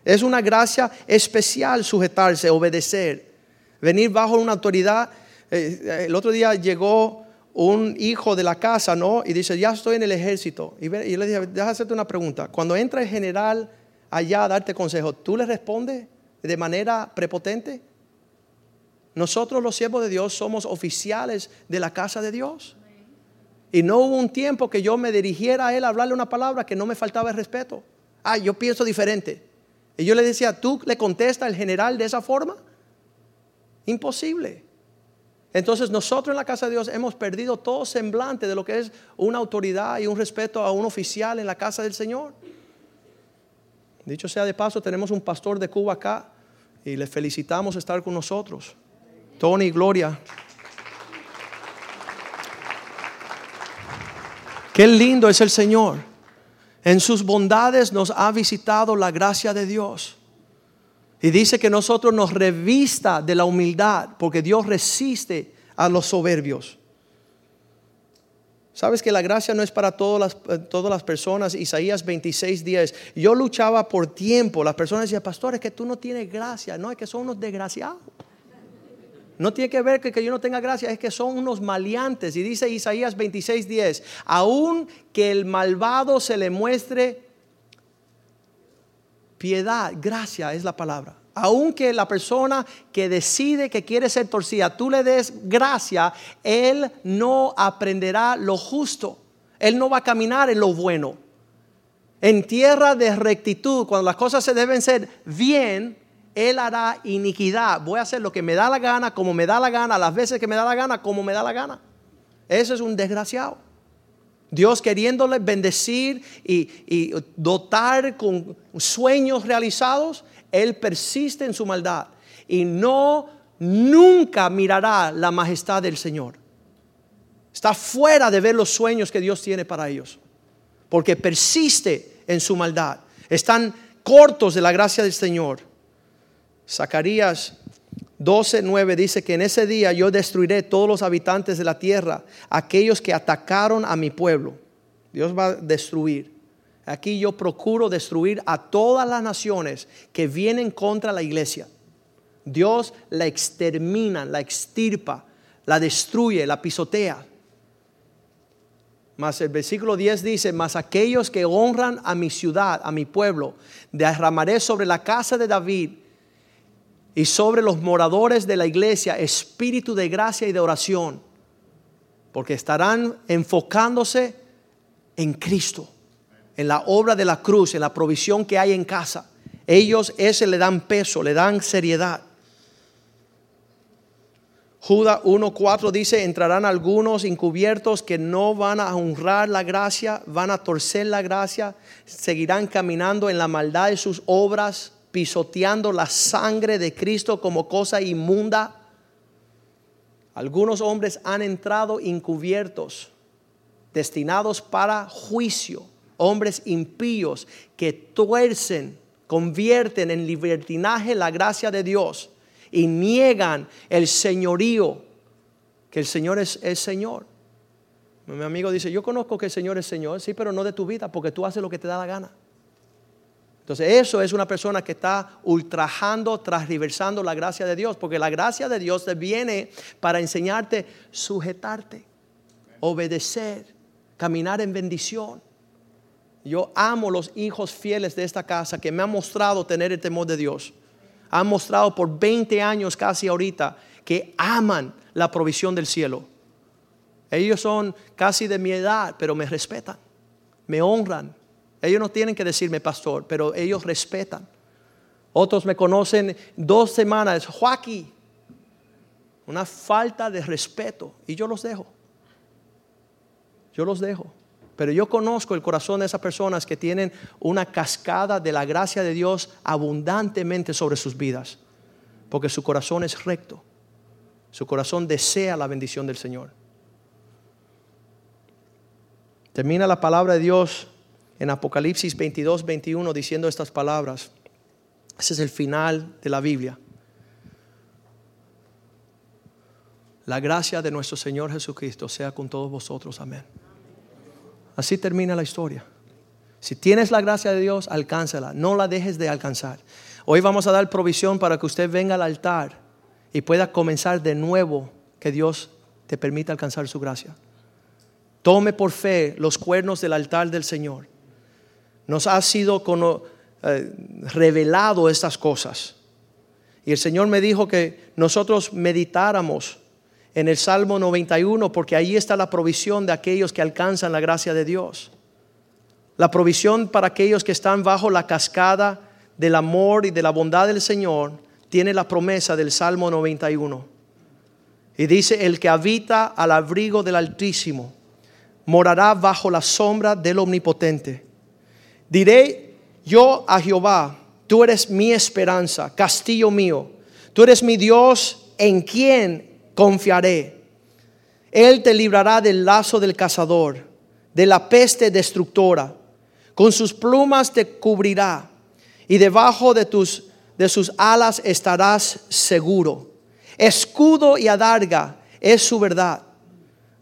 Es una gracia especial sujetarse, obedecer, venir bajo una autoridad. Eh, el otro día llegó un hijo de la casa, ¿no? Y dice, ya estoy en el ejército. Y, yo le dije, déjame hacerte una pregunta. Cuando entra el general allá a darte consejo, ¿tú le respondes de manera prepotente? Nosotros los siervos de Dios somos oficiales de la casa de Dios. Y no hubo un tiempo que yo me dirigiera a él a hablarle una palabra que no me faltaba el respeto. Ah, yo pienso diferente. Y yo le decía, ¿tú le contestas al general de esa forma? Imposible. Entonces nosotros en la casa de Dios hemos perdido todo semblante de lo que es una autoridad y un respeto a un oficial en la casa del Señor. Dicho sea de paso, tenemos un pastor de Cuba acá y le felicitamos estar con nosotros. Tony, Gloria. Qué lindo es el Señor. En sus bondades nos ha visitado la gracia de Dios. Y dice que nosotros nos revista de la humildad, porque Dios resiste a los soberbios. Sabes que la gracia no es para todas las, eh, todas las personas. Isaías 26 días. Yo luchaba por tiempo. Las personas decían, pastor, es que tú no tienes gracia. No, es que son unos desgraciados. No tiene que ver que, que yo no tenga gracia, es que son unos maleantes. Y dice Isaías 26, 10, aun que el malvado se le muestre piedad, gracia es la palabra. Aunque la persona que decide que quiere ser torcida, tú le des gracia, él no aprenderá lo justo. Él no va a caminar en lo bueno. En tierra de rectitud, cuando las cosas se deben ser bien, él hará iniquidad. Voy a hacer lo que me da la gana, como me da la gana, las veces que me da la gana, como me da la gana. Eso es un desgraciado. Dios queriéndole bendecir y, y, dotar con sueños realizados, Él persiste en su maldad y no nunca mirará la majestad del Señor. Está fuera de ver los sueños que Dios tiene para ellos, porque persiste en su maldad. Están cortos de la gracia del Señor. Zacarías 12, 9 dice que en ese día yo destruiré todos los habitantes de la tierra, aquellos que atacaron a mi pueblo. Dios va a destruir. Aquí yo procuro destruir a todas las naciones que vienen contra la iglesia. Dios la extermina, la extirpa, la destruye, la pisotea. Mas el versículo 10 dice, mas aquellos que honran a mi ciudad, a mi pueblo, derramaré sobre la casa de David y sobre los moradores de la iglesia espíritu de gracia y de oración, porque estarán enfocándose en Cristo, en la obra de la cruz, en la provisión que hay en casa. Ellos ese le dan peso, le dan seriedad. Judas 1.4 dice, entrarán algunos encubiertos que no van a honrar la gracia, van a torcer la gracia, seguirán caminando en la maldad de sus obras pisoteando la sangre de Cristo como cosa inmunda. Algunos hombres han entrado encubiertos, destinados para juicio, hombres impíos que tuercen, convierten en libertinaje la gracia de Dios y niegan el señorío, que el Señor es el Señor. Mi amigo dice, yo conozco que el Señor es Señor, sí, pero no de tu vida, porque tú haces lo que te da la gana. Entonces eso es una persona que está ultrajando, transversando la gracia de Dios, porque la gracia de Dios te viene para enseñarte sujetarte, obedecer, caminar en bendición. Yo amo los hijos fieles de esta casa que me han mostrado tener el temor de Dios. Han mostrado por 20 años casi ahorita que aman la provisión del cielo. Ellos son casi de mi edad, pero me respetan, me honran, ellos no tienen que decirme pastor, pero ellos respetan. Otros me conocen dos semanas, Joaquín. Una falta de respeto. Y yo los dejo. Yo los dejo. Pero yo conozco el corazón de esas personas que tienen una cascada de la gracia de Dios abundantemente sobre sus vidas. Porque su corazón es recto. Su corazón desea la bendición del Señor. Termina la palabra de Dios en Apocalipsis 22, 21 diciendo estas palabras. Ese es el final de la Biblia. La gracia de nuestro Señor Jesucristo sea con todos vosotros. Amén. Así termina la historia. Si tienes la gracia de Dios, alcánzala. No la dejes de alcanzar. Hoy vamos a dar provisión para que usted venga al altar y pueda comenzar de nuevo que Dios te permita alcanzar su gracia. Tome por fe los cuernos del altar del Señor. Nos ha sido eh, revelado estas cosas. Y el Señor me dijo que nosotros meditáramos en el Salmo 91 porque ahí está la provisión de aquellos que alcanzan la gracia de Dios. La provisión para aquellos que están bajo la cascada del amor y de la bondad del Señor tiene la promesa del Salmo 91. Y dice, el que habita al abrigo del Altísimo morará bajo la sombra del Omnipotente. Diré yo a Jehová, tú eres mi esperanza, castillo mío, tú eres mi Dios en quien confiaré. Él te librará del lazo del cazador, de la peste destructora. Con sus plumas te cubrirá y debajo de, tus, sus alas estarás seguro. Escudo y adarga es su verdad.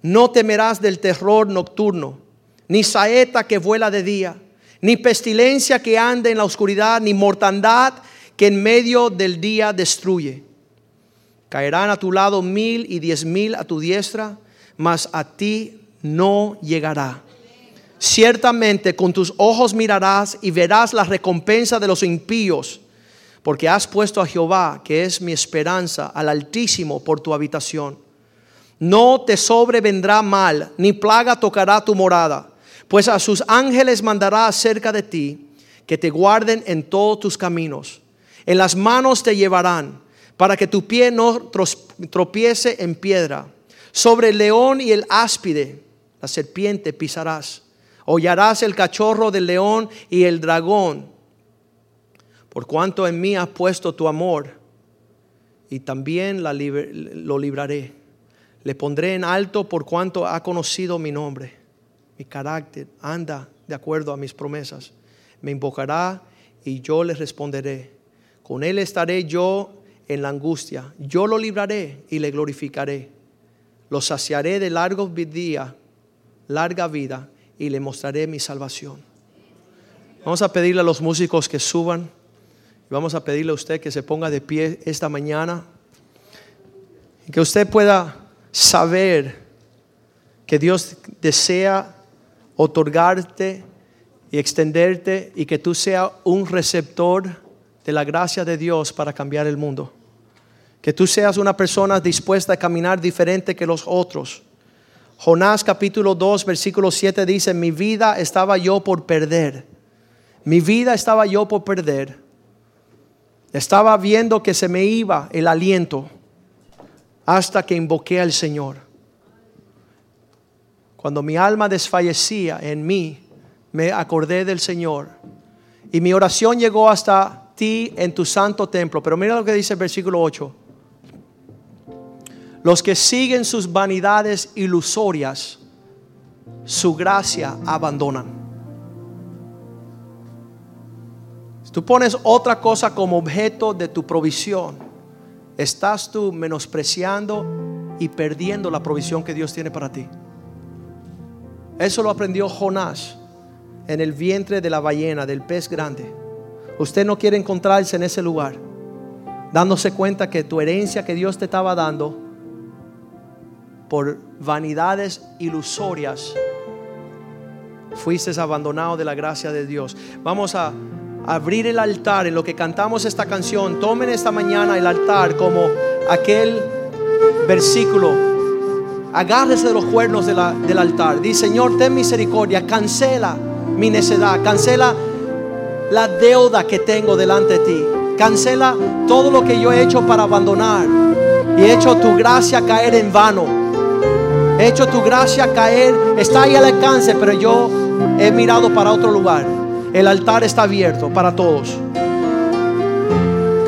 No temerás del terror nocturno, ni saeta que vuela de día, ni pestilencia que ande en la oscuridad, ni mortandad que en medio del día destruye. Caerán a tu lado mil y diez mil a tu diestra, mas a ti no llegará. Ciertamente con tus ojos mirarás y verás la recompensa de los impíos, porque has puesto a Jehová, que es mi esperanza, al Altísimo por tu habitación. No te sobrevendrá mal, ni plaga tocará tu morada, pues a sus ángeles mandará acerca de ti, que te guarden en todos tus caminos. En las manos te llevarán, para que tu pie no tropiece en piedra. Sobre el león y el áspide, la serpiente pisarás Hollarás el cachorro del león y el dragón, por cuanto en mí has puesto tu amor, y también lo libraré. Le pondré en alto por cuanto ha conocido mi nombre, mi carácter, anda de acuerdo a mis promesas. Me invocará y yo le responderé. Con él estaré yo en la angustia. Yo lo libraré y le glorificaré. Lo saciaré de largos días, larga vida y le mostraré mi salvación. Vamos a pedirle a los músicos que suban. Vamos a pedirle a usted que se ponga de pie esta mañana. Y que usted pueda saber que Dios desea otorgarte y extenderte y que tú seas un receptor de la gracia de Dios para cambiar el mundo. Que tú seas una persona dispuesta a caminar diferente que los otros Jonás capítulo 2, versículo 7 dice, mi vida estaba yo por perder. Mi vida estaba yo por perder. Estaba viendo que se me iba el aliento hasta que invoqué al Señor. Cuando mi alma desfallecía en mí, me acordé del Señor. Y mi oración llegó hasta ti en tu santo templo. Pero mira lo que dice el versículo 8. Los que siguen sus vanidades ilusorias, su gracia abandonan. Si tú pones otra cosa como objeto de tu provisión, estás tú menospreciando y perdiendo la provisión que Dios tiene para ti. Eso lo aprendió Jonás en el vientre de la ballena, del pez grande. Usted no quiere encontrarse en ese lugar, dándose cuenta que tu herencia que Dios te estaba dando por vanidades ilusorias, fuiste abandonado de la gracia de Dios. Vamos a abrir el altar en lo que cantamos esta canción. Tomen esta mañana el altar como aquel versículo. Agárrese de los cuernos del altar. Dice, Señor, ten misericordia, cancela mi necedad, cancela la deuda que tengo delante de ti. Cancela todo lo que yo he hecho para abandonar y he hecho tu gracia caer en vano. He hecho tu gracia caer, está ahí al alcance, pero yo he mirado para otro lugar. El altar está abierto para todos.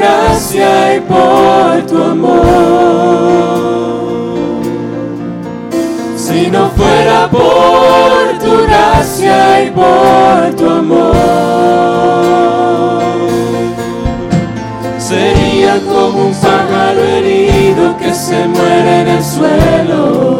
gracia y por tu amor si no fuera por tu gracia y por tu amor. Sería como un pájaro herido que se muere en el suelo